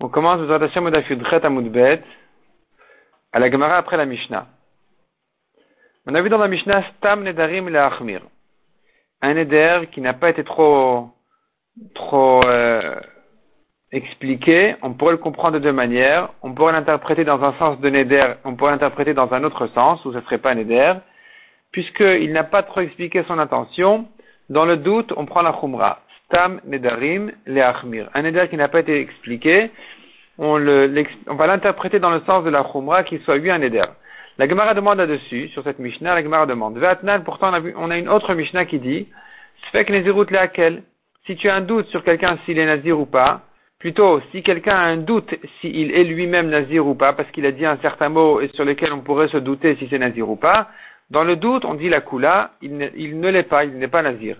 On commence Amud Bet, à la Gemara après la Mishnah. On a vu dans la Mishnah Stam Nedarim Achmir. Un Neder qui n'a pas été trop, trop euh, expliqué, on pourrait le comprendre de deux manières. On pourrait l'interpréter dans un sens de Neder, on pourrait l'interpréter dans un autre sens, où ce ne serait pas Neder, puisqu'il n'a pas trop expliqué son intention. Dans le doute, on prend la Khumra. Tam Nedarim Leachmir. Un Neder qui n'a pas été expliqué, on, va l'interpréter dans le sens de la Khumra, qu'il soit lui un Neder. La Gemara demande là-dessus, sur cette Mishnah, la Gemara demande. Vatnan, pourtant, on a, vu, une autre Mishnah qui dit, Nezirut Leakel. Si tu as un doute sur quelqu'un s'il est Nazir ou pas, plutôt, si quelqu'un a un doute s'il est lui-même Nazir ou pas, parce qu'il a dit un certain mot et sur lequel on pourrait se douter si c'est Nazir ou pas, dans le doute, on dit la Kula, il ne l'est pas, il n'est pas Nazir.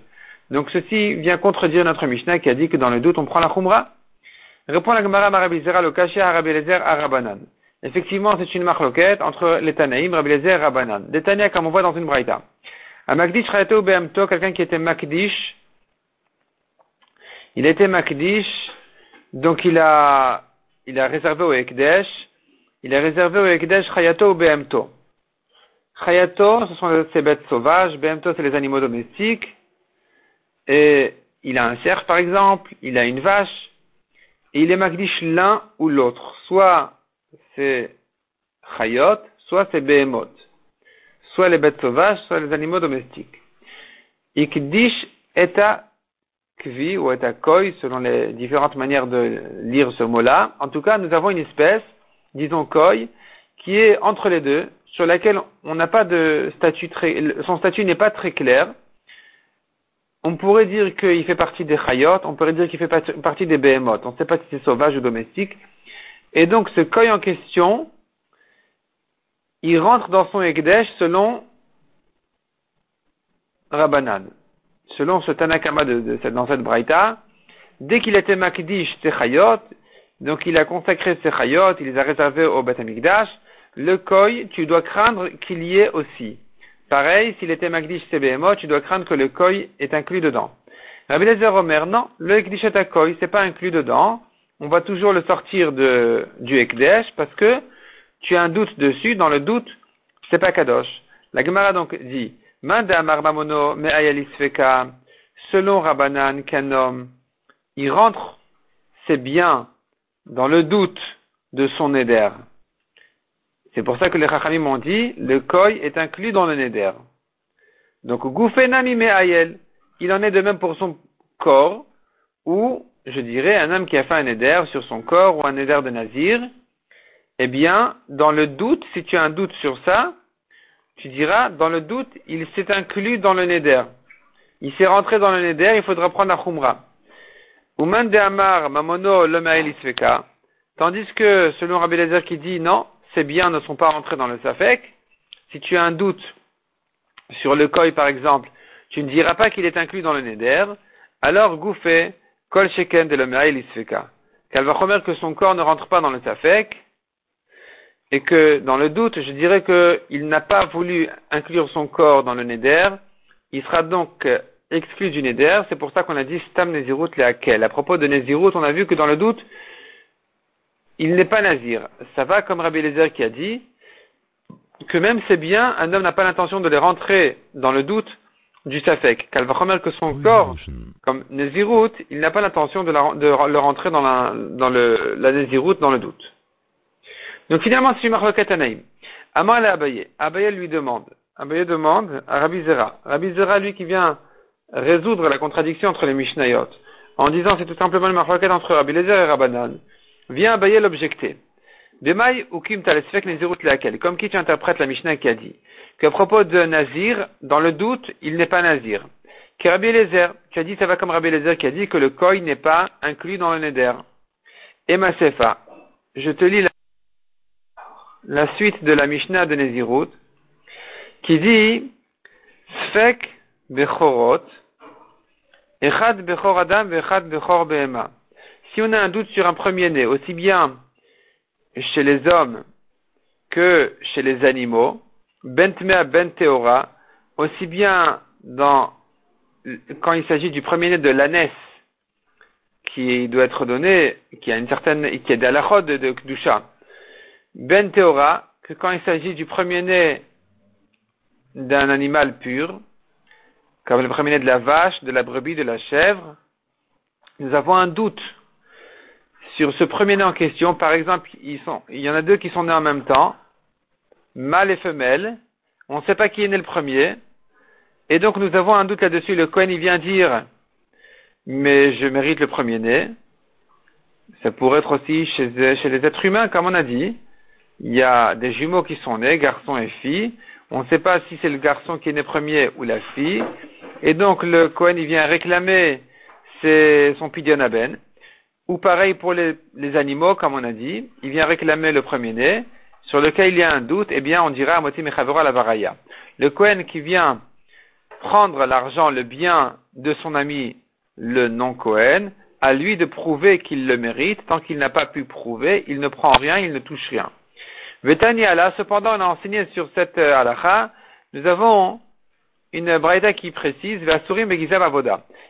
Donc ceci vient contredire notre Mishnah qui a dit que dans le doute on prend la Khumra. Répond la Gemara Marabizera le à Rabbi Arabanan. Effectivement, c'est une marloquette entre les Tanaïm, Rabbi Lezer et Rabanan. Des comme on voit dans une braïta. À Makdish ou Behemto, quelqu'un qui était Makdish, il était Makdish, donc il a, il a réservé au Ekdesh, il a réservé au Ekdesh Chayato ou Behemto. Chayato, ce sont ces bêtes sauvages, Behemto, c'est les animaux domestiques, et il a un cerf par exemple, il a une vache, et il est magdish l'un ou l'autre. Soit c'est chayot, soit c'est behemoth. Soit les bêtes sauvages, soit les animaux domestiques. Ikdish eta kvi ou eta koi, selon les différentes manières de lire ce mot-là. En tout cas, nous avons une espèce, disons koi, qui est entre les deux, sur laquelle on n'a pas de statut très, son statut n'est pas très clair on pourrait dire qu'il fait partie des chayot, on pourrait dire qu'il fait partie des behemoths. On ne sait pas si c'est sauvage ou domestique. Et donc, ce koi en question, il rentre dans son Ekdesh selon Rabbanan. Selon ce Tanakama de, dans cette Braïta, dès qu'il était Makdish ses chayot, donc il a consacré ses chayot, il les a réservés au Beth le koi, tu dois craindre qu'il y ait aussi. Pareil, s'il était Magdish CBMO, tu dois craindre que le koi est inclus dedans. Rabbi Lezer Omer, non, le Ekdish est à koi, c'est pas inclus dedans. On va toujours le sortir de, du Ekdesh parce que tu as un doute dessus. Dans le doute, c'est pas Kadosh. La Gemara donc dit, Feka, selon Rabbanan, qu'un homme, il rentre ses biens dans le doute de son éder. C'est pour ça que les Chachamim ont dit, le koi est inclus dans le neder. Donc, Me'ayel, il en est de même pour son corps, ou, je dirais, un homme qui a fait un neder sur son corps ou un neder de Nazir, eh bien, dans le doute, si tu as un doute sur ça, tu diras, dans le doute, il s'est inclus dans le neder. Il s'est rentré dans le neder, il faudra prendre la khumra. Ouman de Amar, Mamono. Tandis que, selon Rabbi Lezer qui dit, non, ces biens ne sont pas rentrés dans le Safek, si tu as un doute sur le koi par exemple, tu ne diras pas qu'il est inclus dans le Neder, alors Goufé, Kol Sheken de Isfeka. Qu'elle va remettre que son corps ne rentre pas dans le Safek, et que dans le doute, je dirais qu'il n'a pas voulu inclure son corps dans le Neder, il sera donc exclu du Neder, c'est pour ça qu'on a dit Stam Nezirut Leakel. À propos de Nezirut, on a vu que dans le doute, il n'est pas nazir. Ça va comme Rabbi Lezer qui a dit que même c'est bien, un homme n'a pas l'intention de les rentrer dans le doute du safek. Qu'elle va remettre que son corps, comme Nézirut, il n'a pas l'intention de, le rentrer dans la, dans le, la dans le doute. Donc finalement, c'est une. Amar et Abaye. Abaye lui demande. Abaye demande à Rabbi Zera. Rabbi Zera, lui, qui vient résoudre la contradiction entre les Mishnayot, en disant c'est tout simplement une marloquette entre Rabbi Lezer et Rabbanan. Vient Abaye l'objecter. Bemaï ou kim laquelle. Comme qui tu interprètes la Mishnah qui a dit qu'à propos de Nazir, dans le doute, il n'est pas Nazir. Que Rabbi Lezer, tu as dit, ça va comme Rabbi Lezer qui a dit que le koi n'est pas inclus dans le neder. Et Masefa, je te lis la, la, suite de la Mishnah de Nezirut, qui dit, Sfek bechorot, echad bechor adam, echad bechor behema si on a un doute sur un premier-né, aussi bien chez les hommes que chez les animaux, bentmea ben teora, aussi bien quand il s'agit du premier-né de l'ânesse, qui doit être donné, qui a une certaine, qui est la de, de Kdusha. Ben que quand il s'agit du premier-né d'un animal pur, comme le premier-né de la vache, de la brebis, de la chèvre, nous avons un doute sur ce premier-né en question. Par exemple, il y en a deux qui sont nés en même temps, mâle et femelle. On ne sait pas qui est né le premier. Et donc nous avons un doute là-dessus. Le Cohen, il vient dire, mais je mérite le premier-né. Ça pourrait être aussi chez, les êtres humains, comme on a dit. Il y a des jumeaux qui sont nés, garçon et fille. On ne sait pas si c'est le garçon qui est né premier ou la fille. Et donc le Cohen, il vient réclamer son pidionaben. Ou pareil pour les, les, animaux, comme on a dit, il vient réclamer le premier-né, sur lequel il y a un doute, eh bien on dira à moitié la varaya. Le Cohen qui vient prendre l'argent, le bien de son ami, le non-Cohen, à lui de prouver qu'il le mérite. Tant qu'il n'a pas pu prouver, il ne prend rien, il ne touche rien. Vetaniala, cependant, on a enseigné sur cette euh, halakha, nous avons une braïda qui précise.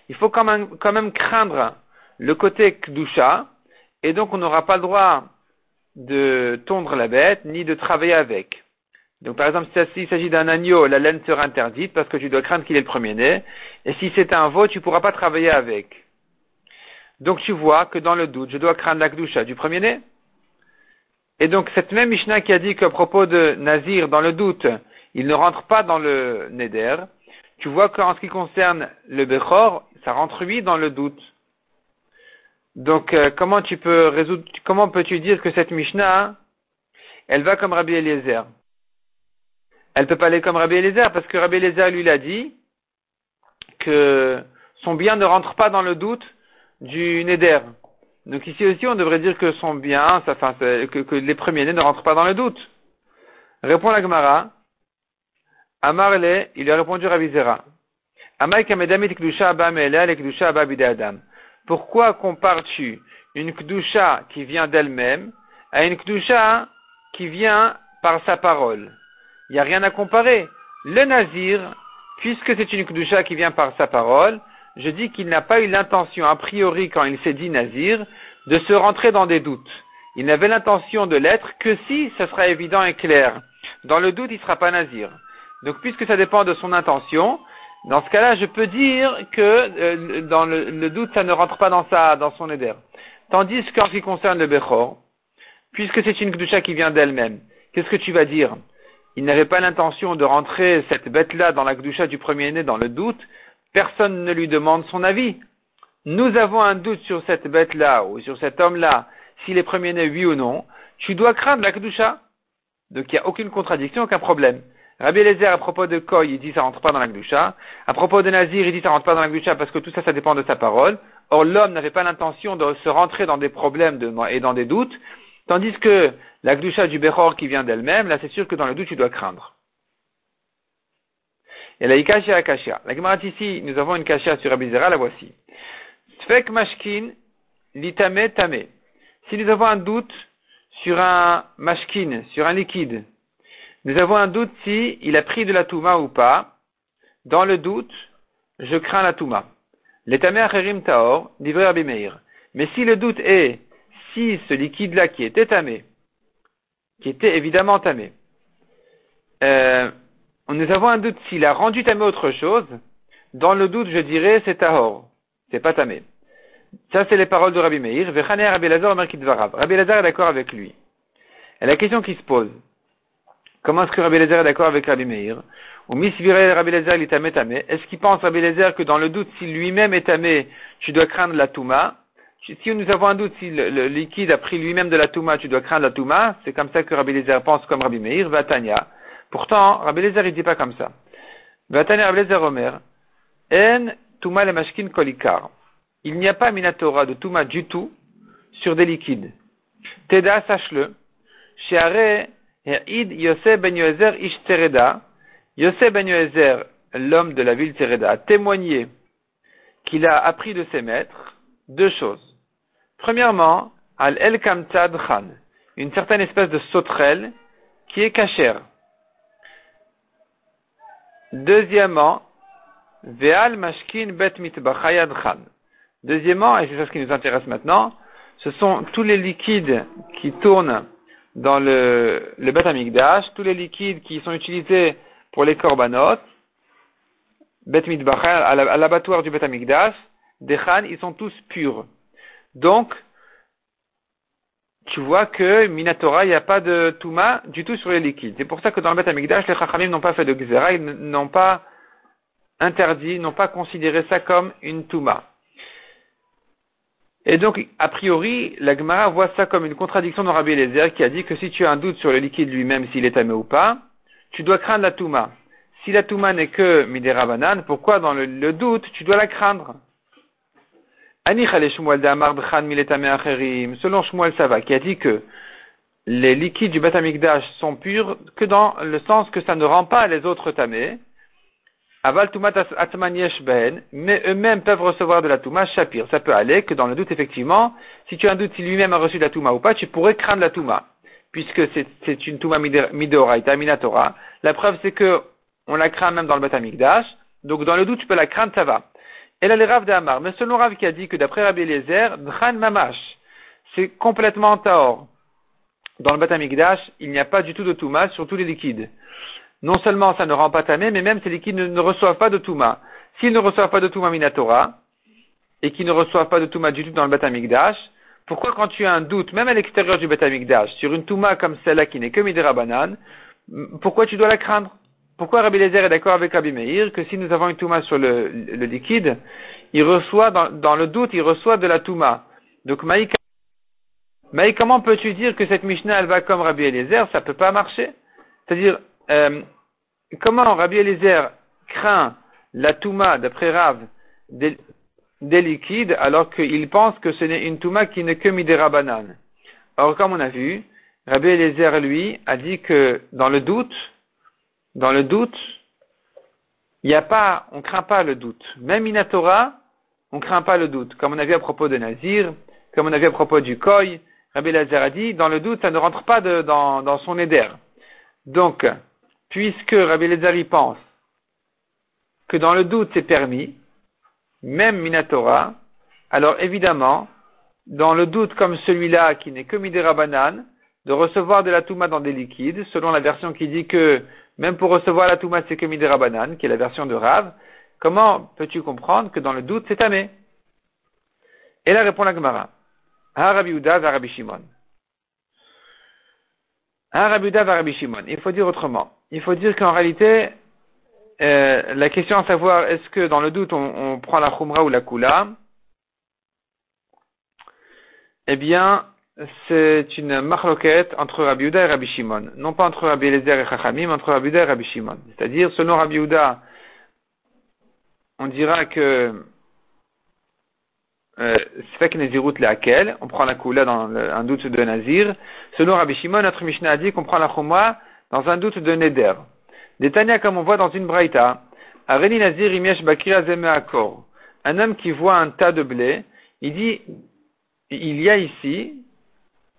Il faut quand même, quand même craindre le côté Kdusha, et donc on n'aura pas le droit de tondre la bête, ni de travailler avec. Donc par exemple, s'il s'agit d'un agneau, la laine sera interdite parce que tu dois craindre qu'il est le premier-né. Et si c'est un veau, tu ne pourras pas travailler avec. Donc tu vois que dans le doute, je dois craindre la kdusha du premier-né. Et donc cette même Mishnah qui a dit qu'à propos de Nazir, dans le doute, il ne rentre pas dans le Neder, tu vois qu'en ce qui concerne le Bechor, ça rentre lui dans le doute. Donc euh, comment tu peux résoudre, comment peux-tu dire que cette Mishnah, elle va comme Rabbi Eliezer elle peut pas aller comme Rabbi Eliezer, parce que Rabbi Eliezer lui l'a dit que son bien ne rentre pas dans le doute du Neder. Donc ici aussi, on devrait dire que son bien, enfin, que, les premiers-nés ne rentrent pas dans le doute. Répond la Gemara. Amarle, il a répondu Rabbi Zera. Pourquoi compares-tu une kdusha qui vient d'elle-même à une kdusha qui vient par sa parole? Il n'y a rien à comparer. Le nazir, puisque c'est une kdusha qui vient par sa parole, je dis qu'il n'a pas eu l'intention, a priori, quand il s'est dit nazir, de se rentrer dans des doutes. Il n'avait l'intention de l'être que si ça sera évident et clair. Dans le doute, il ne sera pas nazir. Donc, puisque ça dépend de son intention, dans ce cas-là, je peux dire que euh, dans le, doute, ça ne rentre pas dans, sa, dans son éder. Tandis qu'en ce qui concerne le Bechor, puisque c'est une kdusha qui vient d'elle-même, qu'est-ce que tu vas dire? Il n'avait pas l'intention de rentrer cette bête-là dans la gdoucha du premier-né dans le doute, personne ne lui demande son avis. Nous avons un doute sur cette bête-là ou sur cet homme-là, s'il est premier-né, oui ou non. Tu dois craindre la gdoucha. Donc il n'y a aucune contradiction, aucun problème. Rabbi Eliezer, à propos de Koy, il dit ça rentre pas dans la gdoucha. À propos de Nazir, il dit ça rentre pas dans la gdoucha parce que tout ça, ça dépend de sa parole. Or, l'homme n'avait pas l'intention de se rentrer dans des problèmes et dans des doutes. Tandis que la gdusha du Bechor qui vient d'elle-même, là c'est sûr que dans le doute tu dois craindre. Et la ikashia akashia. La Gemara ici, nous avons une kashia sur Abizera, la voici. Sfek mashkin litame tame. Si nous avons un doute sur un mashkin, sur un liquide, nous avons un doute si il a pris de la touma ou pas. Dans le doute, je crains la touma. L'étamé acherim taor, livré Meir. Mais si le doute est si ce liquide-là qui était tamé, qui était évidemment tamé, euh, nous avons un doute s'il a rendu tamé autre chose, dans le doute, je dirais, c'est tahor, c'est pas tamé. Ça, c'est les paroles de Rabbi Meir. Rabbi Lazar Rabbi Lazar est d'accord avec lui. Et la question qui se pose, comment est-ce que Rabbi Lazar est d'accord avec Rabbi Meir? Ou Rabbi est tamé tamé. Est-ce qu'il pense, Rabbi Lazar, que dans le doute, si lui-même est tamé, tu dois craindre la touma? Si nous avons un doute si le, liquide a pris lui-même de la touma, tu dois craindre la touma, c'est comme ça que Rabbi Lezer pense comme Rabbi Meir, Vatania. Pourtant, Rabbi Lezer, il dit pas comme ça. Vatania Rabbi Lezer Omer, En touma le mashkin kolikar. Il n'y a pas minatora de touma du tout sur des liquides. Teda, sache-le. Sheare Id Yosef ben ish Tereda. Yosef ben l'homme de la ville Tereda, a témoigné qu'il a appris de ses maîtres deux choses. Premièrement, al el kamtad khan, une certaine espèce de sauterelle qui est cachère. Deuxièmement, ve'al mashkin bet mitbachayad khan, Deuxièmement, et c'est ça ce qui nous intéresse maintenant, ce sont tous les liquides qui tournent dans le, le Beth tous les liquides qui sont utilisés pour les korbanot, Bet à l'abattoir du Bet Amikdash, des Khan, ils sont tous purs. Donc, tu vois que Minatora, il n'y a pas de Touma du tout sur les liquides. C'est pour ça que dans le Bet Amikdash, les Chachamim n'ont pas fait de Gzera, ils n'ont pas interdit, n'ont pas considéré ça comme une Touma. Et donc, a priori, la Gemara voit ça comme une contradiction de Rabbi Eliezer qui a dit que si tu as un doute sur le liquide lui-même, s'il est tamé ou pas, tu dois craindre la Touma. Si la Touma n'est que Midera Banane, pourquoi dans le, doute, tu dois la craindre? Selon Shmuel Sava, qui a dit que les liquides du Batamikdash sont purs que dans le sens que ça ne rend pas les autres tamés, Aval ben, mais eux-mêmes peuvent recevoir de la Touma Shapir. Ça peut aller que dans le doute, effectivement, si tu as un doute si lui-même a reçu de la Touma ou pas, tu pourrais craindre la Touma, puisque c'est une Touma Midoraita, Minatora. La preuve, c'est que on la craint même dans le Batamikdash, donc dans le doute, tu peux la craindre, ça va. Et là, les Rav d'Amar. Mais selon Rav qui a dit que d'après Rabbi Eliezer, Dran Mamash, c'est complètement Taor. Dans le Batamikdash, il n'y a pas du tout de Touma sur tous les liquides non seulement ça ne rend pas tamé, mais même ces liquides ne, reçoivent pas de Touma. S'ils ne reçoivent pas de Touma Minatora, et qu'ils ne reçoivent pas de Touma du tout dans le Batamikdash, pourquoi quand tu as un doute, même à l'extérieur du Batamikdash, sur une Touma comme celle-là qui n'est que Midera Banane, pourquoi tu dois la craindre? Pourquoi Rabbi Lezer est d'accord avec Rabbi que si nous avons une Touma sur le, liquide, il reçoit, dans, le doute, il reçoit de la Touma. Donc Maï, comment peux-tu dire que cette Mishnah, elle va comme Rabbi Eliezer? Ça peut pas marcher. C'est-à-dire, euh, comment Rabbi Eliezer craint la Touma, d'après Rav, des, liquides, alors qu'il pense que ce n'est une Touma qui n'est que Midera banane. Or, comme on a vu, Rabbi Eliezer, lui, a dit que dans le doute, dans le doute, il n'y a pas, on craint pas le doute. Même Inatora, on craint pas le doute. Comme on a vu à propos de Nazir, comme on a vu à propos du Koi, Rabbi Eliezer a dit, dans le doute, ça ne rentre pas dans, dans son éder. Donc, puisque Rabbi Lezari pense que dans le doute c'est permis, même Minatora, alors évidemment, dans le doute comme celui-là qui n'est que Midera banane, de recevoir de la Touma dans des liquides, selon la version qui dit que même pour recevoir la Touma c'est que Midera banane, qui est la version de Rav, comment peux-tu comprendre que dans le doute c'est tamé? Et là répond la Gemara. Ha Rabbi Uda Rabbi Shimon. Rabbi Rabbi Shimon. Il faut dire autrement il faut dire qu'en réalité, euh, la question à savoir est-ce que dans le doute on, prend la khumra ou la kula, eh bien, c'est une marloquette entre Rabbi Uda et Rabbi Shimon. Non pas entre Rabbi Eliezer et Chachamim, mais entre Rabbi Uda et Rabbi Shimon. C'est-à-dire, selon Rabbi Uda, on dira que euh, Sfek Nezirut on prend la kula dans un doute de Nazir. Selon Rabbi Shimon, notre Mishnah a dit qu'on prend la khumra dans un doute de Neder. Détania, comme on voit dans une braïta, Areni Nazir Imiesh Bakira Akor. Un homme qui voit un tas de blé, il dit, il y a ici,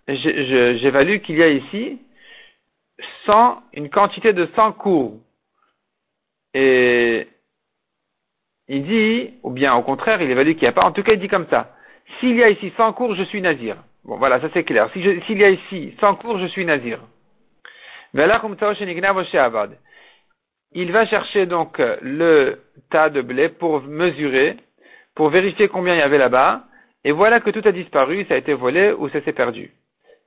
j'évalue qu'il y a ici 100, une quantité de 100 cours. Et il dit, ou bien au contraire, il évalue qu'il n'y a pas, en tout cas il dit comme ça, s'il y a ici 100 cours, je suis nazir. Bon voilà, ça c'est clair. S'il y a ici 100 cours, je suis nazir. Il va chercher donc le tas de blé pour mesurer, pour vérifier combien il y avait là-bas, et voilà que tout a disparu, ça a été volé ou ça s'est perdu.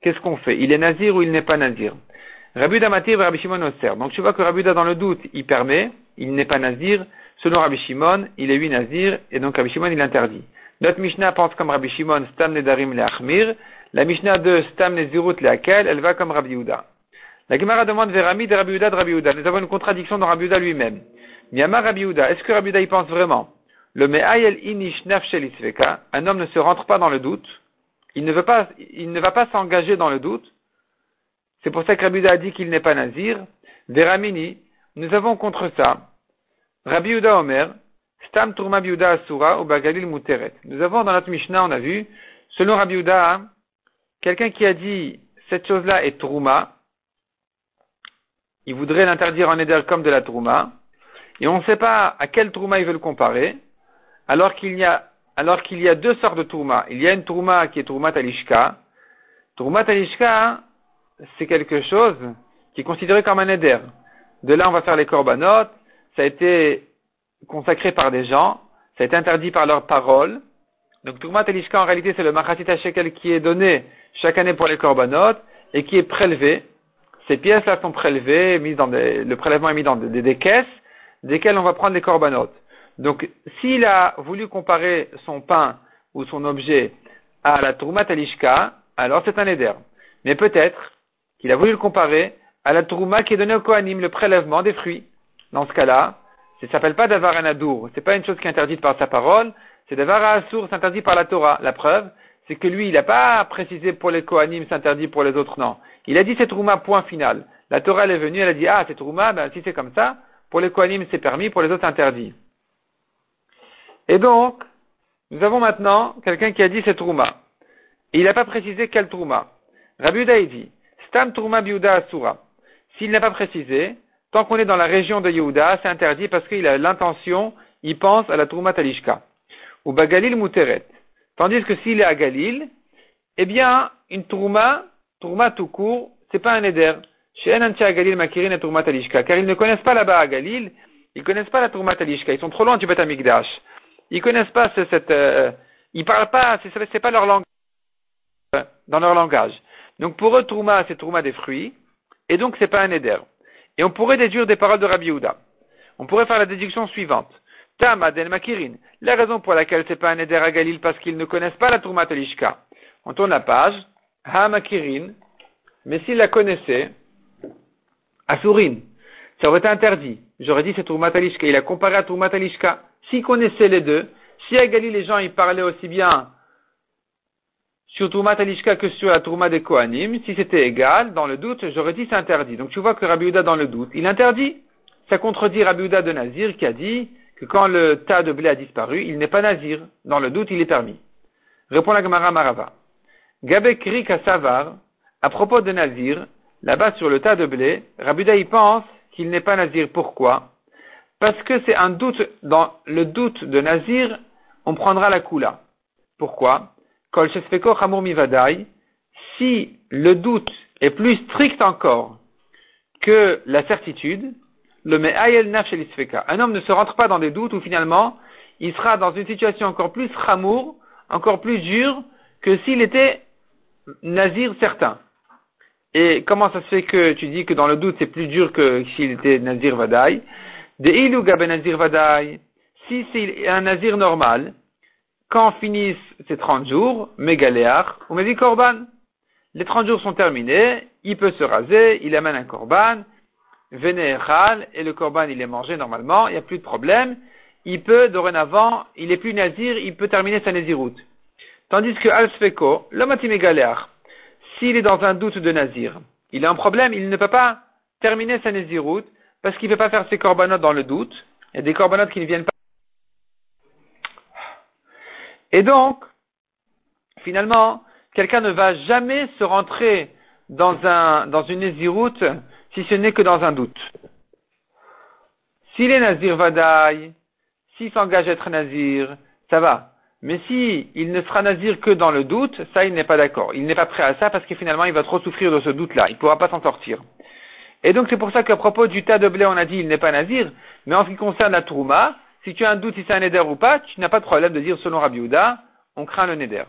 Qu'est-ce qu'on fait? Il est nazir ou il n'est pas nazir? Rabbi Matir Rabbi Shimon Oser. Donc tu vois que Rabbi dans le doute, il permet, il n'est pas nazir. Selon Rabbi Shimon, il est oui nazir, et donc Rabbi Shimon, il interdit. Notre Mishnah pense comme Rabbi Shimon, Stam Nedarim Leachmir. La Mishnah de Stam Nezirut Leakel, elle va comme Rabbi Uda. La Gemara demande vers Ami de Rabbi de Rabbi Nous avons une contradiction dans Rabbi lui-même. Miyama Rabbi est-ce que Rabbi y pense vraiment Le Me'ayel inish nafshel un homme ne se rentre pas dans le doute, il ne, veut pas, il ne va pas s'engager dans le doute. C'est pour ça que Rabbi a dit qu'il n'est pas nazir. Veramini, nous avons contre ça Rabbi Omer, Stam Turma Asura ou Bagalil Muteret. Nous avons dans notre Mishnah, on a vu, selon Rabbi quelqu'un qui a dit cette chose-là est Truma, il voudrait l'interdire en Eder comme de la Trouma, et on ne sait pas à quel Trouma il veut le comparer, alors qu'il y a deux sortes de tourma. Il y a une tourma qui est tourma talishka. Tourma talishka, c'est quelque chose qui est considéré comme un éder. De là, on va faire les korbanot. Ça a été consacré par des gens. Ça a été interdit par leurs paroles. Donc, tourma talishka, en réalité, c'est le machatit shekel qui est donné chaque année pour les korbanot et qui est prélevé. Ces pièces-là sont prélevées, mises dans des, le prélèvement est mis dans des, caisses, desquelles on va prendre les korbanot. Donc, s'il a voulu comparer son pain ou son objet à la tourma talishka, alors c'est un éder. Mais peut-être qu'il a voulu le comparer à la tourma qui est donnée au Kohanim, le prélèvement des fruits. Dans ce cas-là, ça ne s'appelle pas d'avar un adour. C'est pas une chose qui est interdite par sa parole. C'est d'avar à assour, c'est interdit par la Torah. La preuve, c'est que lui, il n'a pas précisé pour les Kohanim, c'est interdit pour les autres, non. Il a dit c'est Trouma, point final. La Torah, elle est venue, elle a dit, ah, c'est Trouma, ben, si c'est comme ça, pour les Kohanim, c'est permis, pour les autres, interdit. Et donc, nous avons maintenant quelqu'un qui a dit c'est Trouma. Et il n'a pas précisé quel Trouma. Rabbi Uda, dit, Stam Trouma Biuda Asura. S'il n'a pas précisé, tant qu'on est dans la région de Yehuda, c'est interdit parce qu'il a l'intention, il pense à la Trouma Talishka. Ou Bagalil Muteret. Tandis que s'il est à Galil, eh bien, une Trouma, Trouma tout court, c'est pas un éder. Chez Enantia Galil Makirin et Trouma Talishka. Car ils ne connaissent pas là-bas à Galil, ils connaissent pas la Trouma Talishka. Ils sont trop loin du Beth Amikdash. Ils connaissent pas cette, euh, ils parlent pas, c'est pas leur langue, dans leur langage. Donc pour eux, Trouma, c'est Trouma des fruits, et donc c'est pas un éder. Et on pourrait déduire des paroles de Rabbi Yehuda. On pourrait faire la déduction suivante. Tam Adel Makirin. La raison pour laquelle c'est pas un éder à Galil, parce qu'ils ne connaissent pas la Trouma Talishka. On tourne la page. Ha Makirin. Mais s'ils la connaissaient, Asurin. Ça aurait été interdit. J'aurais dit c'est Trouma Talishka. Il a comparé à Trouma Talishka. S'ils connaissaient les deux, si à Galil les gens ils parlaient aussi bien sur Tourma Talishka que sur la Tourma des Kohanim, si c'était égal, dans le doute, j'aurais dit c'est interdit. Donc tu vois que Rabbi Uda dans le doute, il interdit. Ça contredit Rabbi Uda de Nazir qui a dit que quand le tas de blé a disparu, il n'est pas Nazir. Dans le doute, il est permis. Répond la Gemara Marava. Gabekri Savar, à propos de Nazir, là-bas sur le tas de blé, Rabbi Uda y pense qu'il n'est pas Nazir. Pourquoi? Parce que c'est un doute, dans le doute de Nazir, on prendra la Kula. Pourquoi? Si le doute est plus strict encore que la certitude, le me'ayel nafshelisfeka. Un homme ne se rentre pas dans des doutes où finalement il sera dans une situation encore plus ramour, encore plus dure que s'il était nazir certain. Et comment ça se fait que tu dis que dans le doute c'est plus dur que s'il était nazir vadaï? De ilu gabe nazir vadaï. Si c'est un nazir normal, quand finissent ces 30 jours, Mégaléar ou Mévi Korban? Les 30 jours sont terminés, il peut se raser, il amène un Korban, Vénéral, et le Korban il est mangé normalement, il n'y a plus de problème. Il peut, dorénavant, il est plus nazir, il peut terminer sa naziroute. Tandis que Al-Sfeko, l'homme s'il est dans un doute de nazir, il a un problème, il ne peut pas terminer sa naziroute parce qu'il ne peut pas faire ses corbanotes dans le doute. Il y a des corbanotes qui ne viennent pas et donc, finalement, quelqu'un ne va jamais se rentrer dans, un, dans une naziroute si ce n'est que dans un doute. S'il est nazir vadaï, s'il s'engage à être nazir, ça va. Mais si il ne sera nazir que dans le doute, ça il n'est pas d'accord. Il n'est pas prêt à ça parce que finalement il va trop souffrir de ce doute-là. Il ne pourra pas s'en sortir. Et donc c'est pour ça qu'à propos du tas de blé, on a dit il n'est pas nazir, mais en ce qui concerne la trouma, si tu as un doute si c'est un neder ou pas, tu n'as pas de problème de dire selon Rabbi on craint le neder.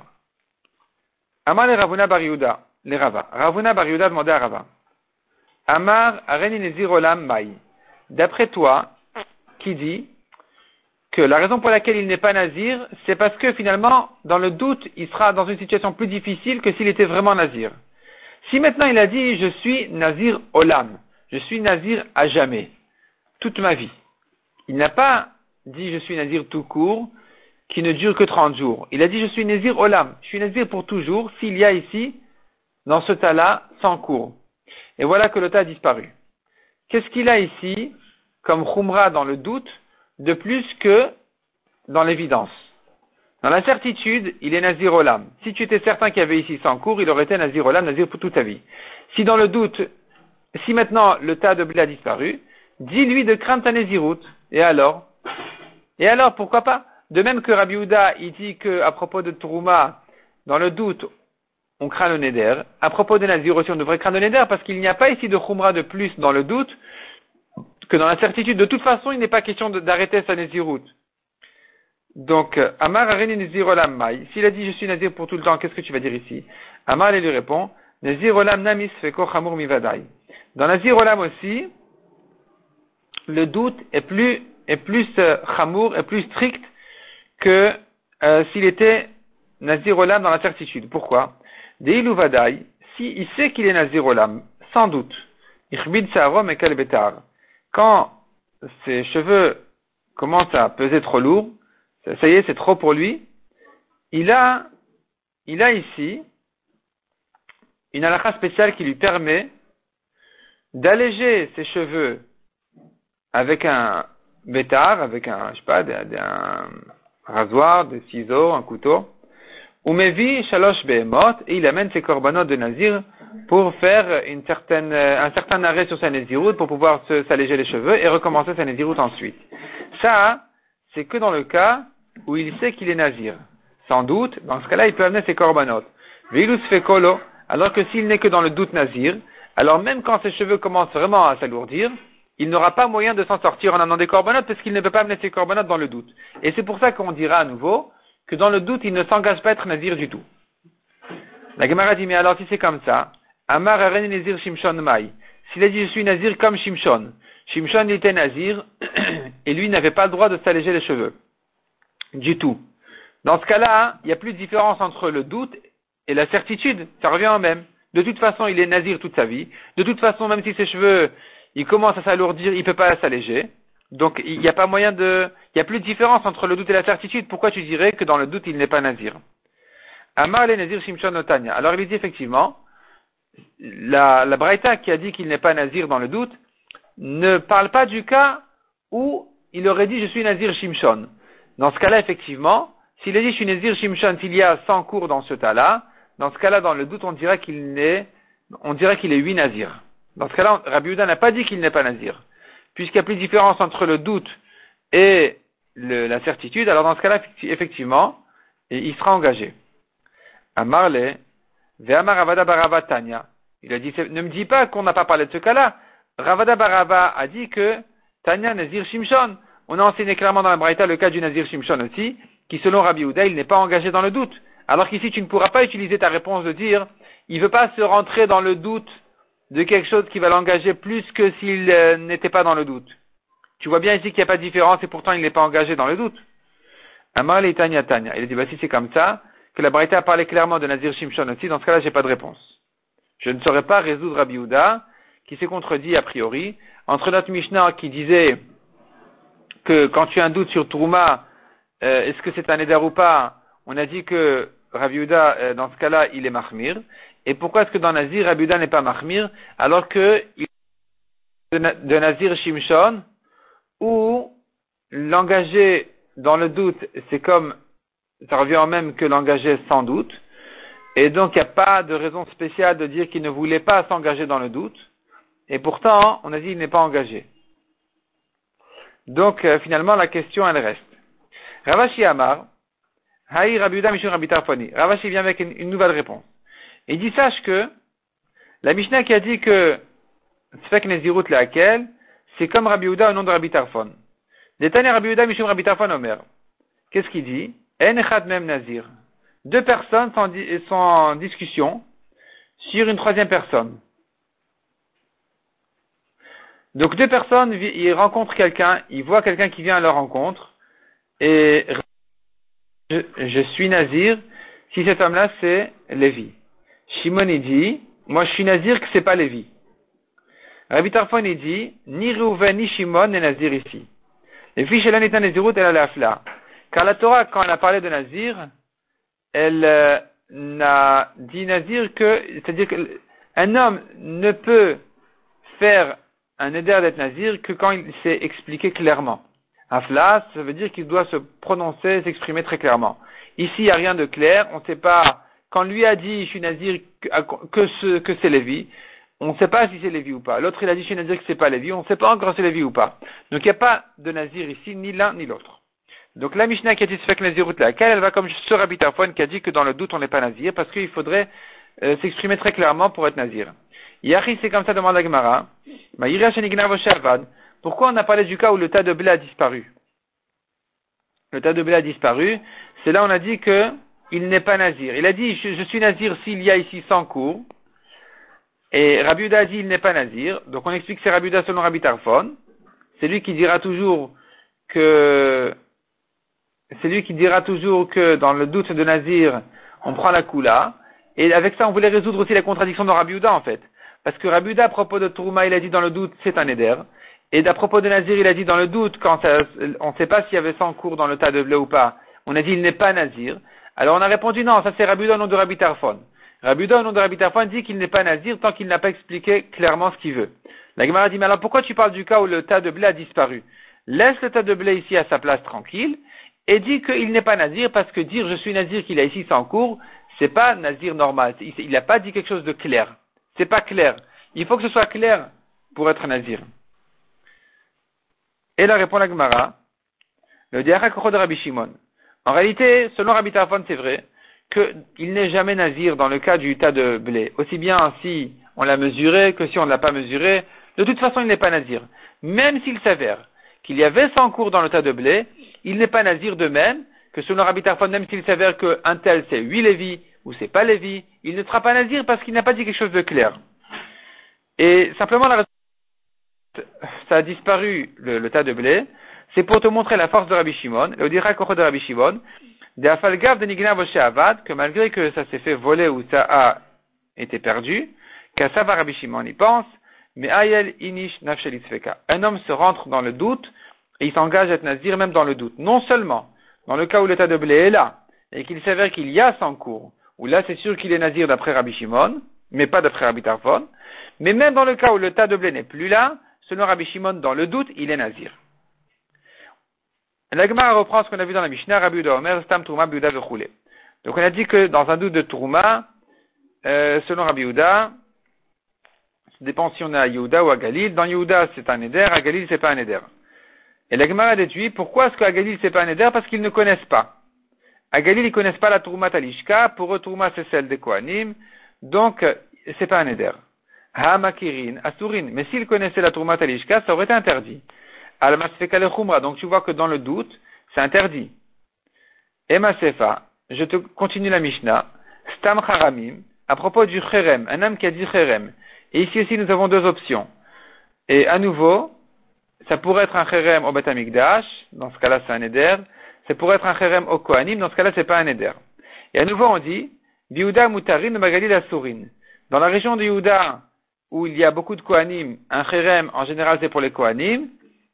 Amar le Ravuna Bar les Rava. Ravuna Bar demandait à Rava. Amar Areni Nezir Olam Mai. D'après toi, qui dit que la raison pour laquelle il n'est pas nazir, c'est parce que finalement, dans le doute, il sera dans une situation plus difficile que s'il était vraiment nazir. Si maintenant il a dit je suis nazir olam, je suis nazir à jamais, toute ma vie, il n'a pas dit je suis nazir tout court, qui ne dure que 30 jours. Il a dit je suis nazir olam, je suis nazir pour toujours, s'il y a ici, dans ce tas-là, sans cours. Et voilà que le tas a disparu. Qu'est-ce qu'il a ici, comme khumra dans le doute, de plus que dans l'évidence Dans la certitude, il est nazir olam. Si tu étais certain qu'il y avait ici sans cours, il aurait été nazir olam, nazir pour toute ta vie. Si dans le doute, si maintenant le tas de blé a disparu, dis-lui de craindre ta naziroute. Et alors? Et alors, pourquoi pas? De même que Rabbi Houda, il dit que à propos de Trouma, dans le doute, on craint le Neder. À propos de Nazir aussi, on devrait craindre le Neder parce qu'il n'y a pas ici de Khumra de plus dans le doute que dans la certitude. De toute façon, il n'est pas question d'arrêter sa Naziroute. Donc, Amar Areni Nazir Olam Mai. S'il a dit je suis Nazir pour tout le temps, qu'est-ce que tu vas dire ici? Amar lui répond Nazir Olam Namis Feko Chamur Mivadai. Dans Nazir Olam aussi, le doute est plus, est plus euh, chamour, est plus strict que euh, s'il était Nazir Olam dans la certitude. Pourquoi? Deilu Vadaï, si il sait qu'il est Nazir Olam, sans doute, Ichbid Saharom et Kalbetar, quand ses cheveux commencent à peser trop lourd, ça y est, c'est trop pour lui, il a, il a ici une halakha spéciale qui lui permet d'alléger ses cheveux avec un bétard, avec un, rasoir, des ciseaux, un couteau, ou mevi shalosh behemot, et il amène ses corbanotes de nazir pour faire une certaine, un certain arrêt sur sa naziroute pour pouvoir s'alléger les cheveux et recommencer sa naziroute ensuite. Ça, c'est que dans le cas où il sait qu'il est nazir. Sans doute, dans ce cas-là, il peut amener ses corbanotes. Vilus fekolo, alors que s'il n'est que dans le doute nazir, alors même quand ses cheveux commencent vraiment à s'alourdir, il n'aura pas moyen de s'en sortir en amenant des corbanotes parce qu'il ne peut pas amener ses corbanotes dans le doute. Et c'est pour ça qu'on dira à nouveau que dans le doute, il ne s'engage pas à être nazir du tout. La Gemara dit, mais alors si c'est comme ça, Amar Aren Nazir Shimshon Mai. S'il a dit je suis nazir comme Shimshon, Shimshon était nazir et lui n'avait pas le droit de s'alléger les cheveux. Du tout. Dans ce cas-là, il n'y a plus de différence entre le doute et la certitude. Ça revient au même. De toute façon, il est nazir toute sa vie. De toute façon, même si ses cheveux il commence à s'alourdir, il ne peut pas s'alléger. Donc il n'y a pas moyen de, il n'y a plus de différence entre le doute et la certitude. Pourquoi tu dirais que dans le doute il n'est pas nazir? Amar le nazir shimshon otanya. Alors il dit effectivement, la, la qui a dit qu'il n'est pas nazir dans le doute ne parle pas du cas où il aurait dit je suis nazir shimshon. Dans ce cas-là effectivement, s'il a dit je suis nazir shimshon, s'il y a 100 cours dans ce tas-là, dans ce cas-là dans le doute on dirait qu'il est huit nazirs. Dans ce cas-là, Rabbi Houda n'a pas dit qu'il n'est pas nazir. Puisqu'il n'y a plus de différence entre le doute et la certitude, alors dans ce cas-là, effectivement, il sera engagé. Barava Tanya. Il a dit, ne me dis pas qu'on n'a pas parlé de ce cas-là. Ravada Barava a dit que Tanya Nazir Shimshon. On a enseigné clairement dans la Braïta le cas du Nazir Shimshon aussi, qui selon Rabbi Houda, il n'est pas engagé dans le doute. Alors qu'ici, tu ne pourras pas utiliser ta réponse de dire, il ne veut pas se rentrer dans le doute de quelque chose qui va l'engager plus que s'il euh, n'était pas dans le doute. Tu vois bien ici qu'il n'y a pas de différence et pourtant il n'est pas engagé dans le doute. Amal et Tanya Tanya. Il a dit, bah si c'est comme ça, que la Braïta a parlé clairement de Nazir Shimshon aussi, dans ce cas-là, j'ai pas de réponse. Je ne saurais pas résoudre Rabbi Houda, qui s'est contredit a priori, entre notre Mishnah qui disait que quand tu as un doute sur Trouma, euh, est-ce que c'est un éder ou pas, on a dit que Rabbi Houda, euh, dans ce cas-là, il est mahmir, et pourquoi est-ce que dans Nazir, Abuda n'est pas Mahmir, alors que de Nazir Shimshon, où l'engagé dans le doute, c'est comme, ça revient au même que l'engagé sans doute, et donc il n'y a pas de raison spéciale de dire qu'il ne voulait pas s'engager dans le doute, et pourtant, on a dit qu'il n'est pas engagé. Donc, euh, finalement, la question, elle reste. Ravashi Amar, Haï Rabiuda Mishun Rabitarfoni. Ravashi vient avec une nouvelle réponse. Il dit, sache que la Mishnah qui a dit que Sfek Nezirut c'est comme Rabbi Yehuda au nom de Rabbi Tarfon. Détané Rabbi Yehuda Mishum Rabbi Tarfon Omer. Qu'est-ce qu'il dit? Mem Nazir. Deux personnes sont, en discussion sur une troisième personne. Donc deux personnes, ils rencontrent quelqu'un, ils voient quelqu'un qui vient à leur rencontre, et je, suis Nazir, si cet homme-là c'est Lévi. Shimon il dit, moi je suis nazir que c'est pas Lévi. Rabbi Tarfon il dit, ni Reuven ni Shimon n'est nazir ici. Les filles chez est un nazirut, elle a la Car la Torah, quand elle a parlé de nazir, elle euh, n'a dit nazir que, c'est-à-dire qu'un homme ne peut faire un éder d'être nazir que quand il s'est expliqué clairement. Afla, ça veut dire qu'il doit se prononcer, s'exprimer très clairement. Ici, il n'y a rien de clair, on ne sait pas quand lui a dit, je suis nazir, que, ce, que c'est Lévi, on ne sait pas si c'est Lévi ou pas. L'autre, il a dit, je suis nazir, que c'est pas Lévi, on ne sait pas encore si c'est Lévi ou pas. Donc, il n'y a pas de nazir ici, ni l'un ni l'autre. Donc la Mishnah qui a dit Sfek Nazirut, laquelle elle va comme ce Rabbi Tarfon qui a dit que dans le doute on n'est pas Nazir, parce qu'il faudrait euh, s'exprimer très clairement pour être Nazir. Yahi, c'est comme ça, demande la Gemara. Pourquoi on a parlé du cas où le tas de blé a disparu? Le tas de blé a disparu, c'est là on a dit que il n'est pas Nazir. Il a dit, je, suis Nazir s'il y a ici 100 cours. Et Rabbi a dit, il n'est pas Nazir. Donc on explique que c'est Rabbi selon Rabbi Tarfon. C'est lui qui dira toujours que c'est lui qui dira toujours que dans le doute de Nazir, on prend la Kula. Et avec ça, on voulait résoudre aussi la contradiction de Rabbi en fait. Parce que Rabbi à propos de Tourma, il a dit dans le doute, c'est un éder. Et d'à propos de Nazir, il a dit dans le doute, quand on ne sait pas s'il y avait 100 cours dans le tas de blé ou pas, on a dit il n'est pas Nazir. Alors on a répondu non, ça c'est Rabbi au nom de Rabbi Tarfon. Rabbi au nom de Rabbi Tarfon dit qu'il n'est pas Nazir tant qu'il n'a pas expliqué clairement ce qu'il veut. La Gemara dit mais alors pourquoi tu parles du cas où le tas de blé a disparu? Laisse le tas de blé ici à sa place tranquille et dit qu'il n'est pas nazir parce que dire je suis nazir qu'il a ici sans cours, c'est pas nazir normal. Il n'a pas dit quelque chose de clair. C'est pas clair. Il faut que ce soit clair pour être nazir. Et là répond la Gemara, le diarakoro de Rabbi Shimon. En réalité, selon Rabbi Tarfon, c'est vrai qu'il n'est jamais nazir dans le cas du tas de blé. Aussi bien si on l'a mesuré que si on ne l'a pas mesuré. De toute façon, il n'est pas nazir. Même s'il s'avère qu'il y avait 100 cours dans le tas de blé, il n'est pas nazir de même que selon Rabbi Tarfon, même s'il s'avère qu'un tel c'est 8 lévis ou c'est pas lévi, il ne sera pas nazir parce qu'il n'a pas dit quelque chose de clair. Et simplement, la ça a disparu le, tas de blé, c'est pour te montrer la force de Rabbi Shimon, le dira de Rabbi Shimon, de Afalgav de Nigna Avad, que malgré que ça s'est fait voler ou ça a été perdu, qu'à ça va Rabbi Shimon y pense, mais Ayel Inish Un homme se rentre dans le doute et il s'engage à être nazir même dans le doute. Non seulement dans le cas où l'état de blé est là et qu'il s'avère qu'il y a 100 cours, où là c'est sûr qu'il est nazir d'après Rabbi Shimon, mais pas d'après Rabbi Tarfon, mais même dans le cas où le tas de blé n'est plus là, selon Rabbi Shimon, dans le doute, il est nazir. La Gemara reprend ce qu'on a vu dans la Mishnah, Rabbi Omer, Stam Trouma, Biuda, Donc on a dit que dans un doute de Trouma, euh, selon Rabbi Uda, ça dépend si on est à Yehuda ou à Galil. Dans Yehuda, c'est un éder, à Galil, c'est pas un éder. Et la Gemara déduit, pourquoi est-ce qu'à Galil, c'est pas un éder? Parce qu'ils ne connaissent pas. À Galil, ils connaissent pas la Tourma Talishka. Pour eux, Tourma, c'est celle des Kohanim. Donc, c'est pas un éder. Hamakirin, Asurin. Mais s'ils connaissaient la Tourma Talishka, ça aurait été interdit. al. Donc, tu vois que dans le doute, c'est interdit. Et Sefa, je te continue la Mishnah. Stam Haramim, à propos du Cherem, un homme qui a dit Cherem, et ici aussi, nous avons deux options. Et à nouveau, ça pourrait être un cherem au Batamikdash, dans ce cas-là, c'est un éder. Ça pourrait être un cherem au Kohanim, dans ce cas-là, c'est pas un éder. Et à nouveau, on dit, Biouda Mutarin Magalil Asurin. Dans la région de Yehuda, où il y a beaucoup de Kohanim, un cherem, en général, c'est pour les Kohanim,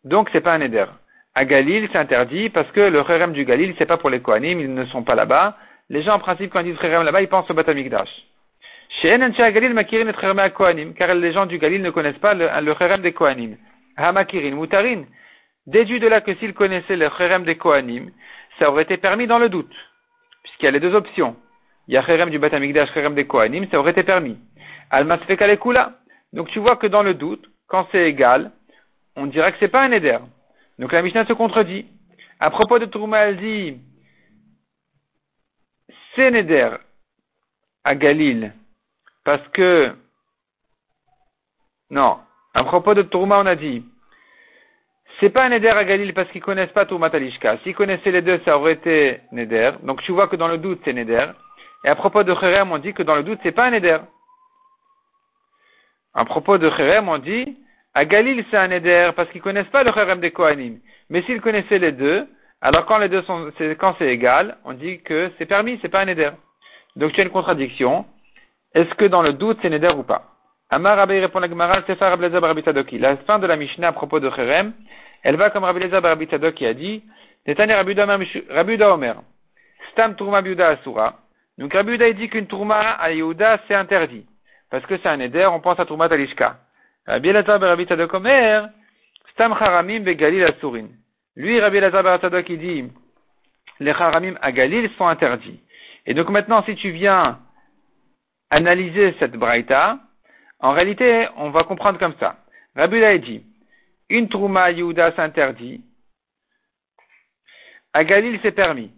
donc c'est pas un éder. À Galil, c'est interdit parce que le cherem du Galil, c'est pas pour les Kohanim, ils ne sont pas là-bas. Les gens, en principe, quand ils disent cherem là-bas, ils pensent au Batamikdash. Car les gens du Galil ne connaissent pas le, le des Kohanim. Hamakirin, Mutarin. Déduit de là que s'ils connaissaient le Cherem des Kohanim, ça aurait été permis dans le doute. Puisqu'il y a les deux options. Il y a Cherem du Batamikdash, Cherem des Kohanim, ça aurait été permis. Almasfekalekula. Donc tu vois que dans le doute, quand c'est égal, on dirait que c'est pas un éder. Donc la Mishnah se contredit. À propos de dit, c'est éder à Galil, parce que, non, à propos de Tourma, on a dit, c'est pas un Neder à Galil parce qu'ils connaissent pas Tourma Talishka. S'ils connaissaient les deux, ça aurait été Neder. Donc tu vois que dans le doute, c'est Neder. Et à propos de Kherem, on dit que dans le doute, c'est pas un Neder. À propos de Kherem, on dit, à Galil, c'est un Neder parce qu'ils connaissent pas le Kherem des Kohanim. Mais s'ils connaissaient les deux, alors quand les deux sont, quand c'est égal, on dit que c'est permis, c'est pas un Neder. Donc tu as une contradiction. Est-ce que dans le doute, c'est Neder ou pas? Amar Rabbi répond la Gemara, Rabbi. La fin de la Mishnah à propos de Cherem, elle va comme Rabbi Lezer Barbitadoki a dit, Netanya Rabbi Omer, Stam Tourma Biuda Asura. Donc Rabbi Uda dit qu'une Tourma à Yehuda, c'est interdit. Parce que c'est un éder, on pense à Tourma Talishka. Rabbi Lezer Barbitadok Omer, Stam Haramim Begalil Asurin. Lui, Rabbi Lezer Barbitadok, il dit, les Haramim à Galil sont interdits. Et donc maintenant, si tu viens analyser cette braïta, en réalité, on va comprendre comme ça. Rabbi a dit, une trouma Yehuda s'interdit à Galil c'est permis.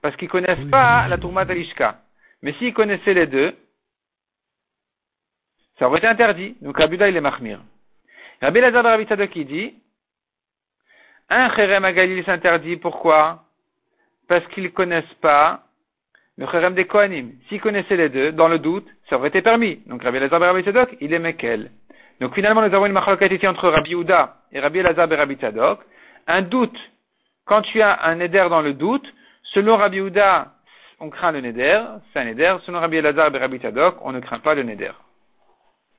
Parce qu'ils connaissent pas la Tourmat Alishka. Mais s'ils connaissaient les deux, ça aurait été interdit. Donc Rabbi il est mahmir. Rabbi Lazar Rabbi qui dit, un Kherem à Galil s'interdit, pourquoi? Parce qu'ils connaissent pas le Kherem des Kohanim. S'ils connaissaient les deux, dans le doute, ça aurait été permis. Donc Rabbi Lazar Rabbi Tzadok, il est Mekel. Donc finalement, nous avons une machloket ici entre Rabbi Ouda et Rabbi Lazar et Rabbi Tzadok. Un doute, quand tu as un éder dans le doute, selon Rabbi Ouda, on craint le neder, c'est un neder. Selon Rabbi Elazar et Rabbi Tzadok, on ne craint pas le neder.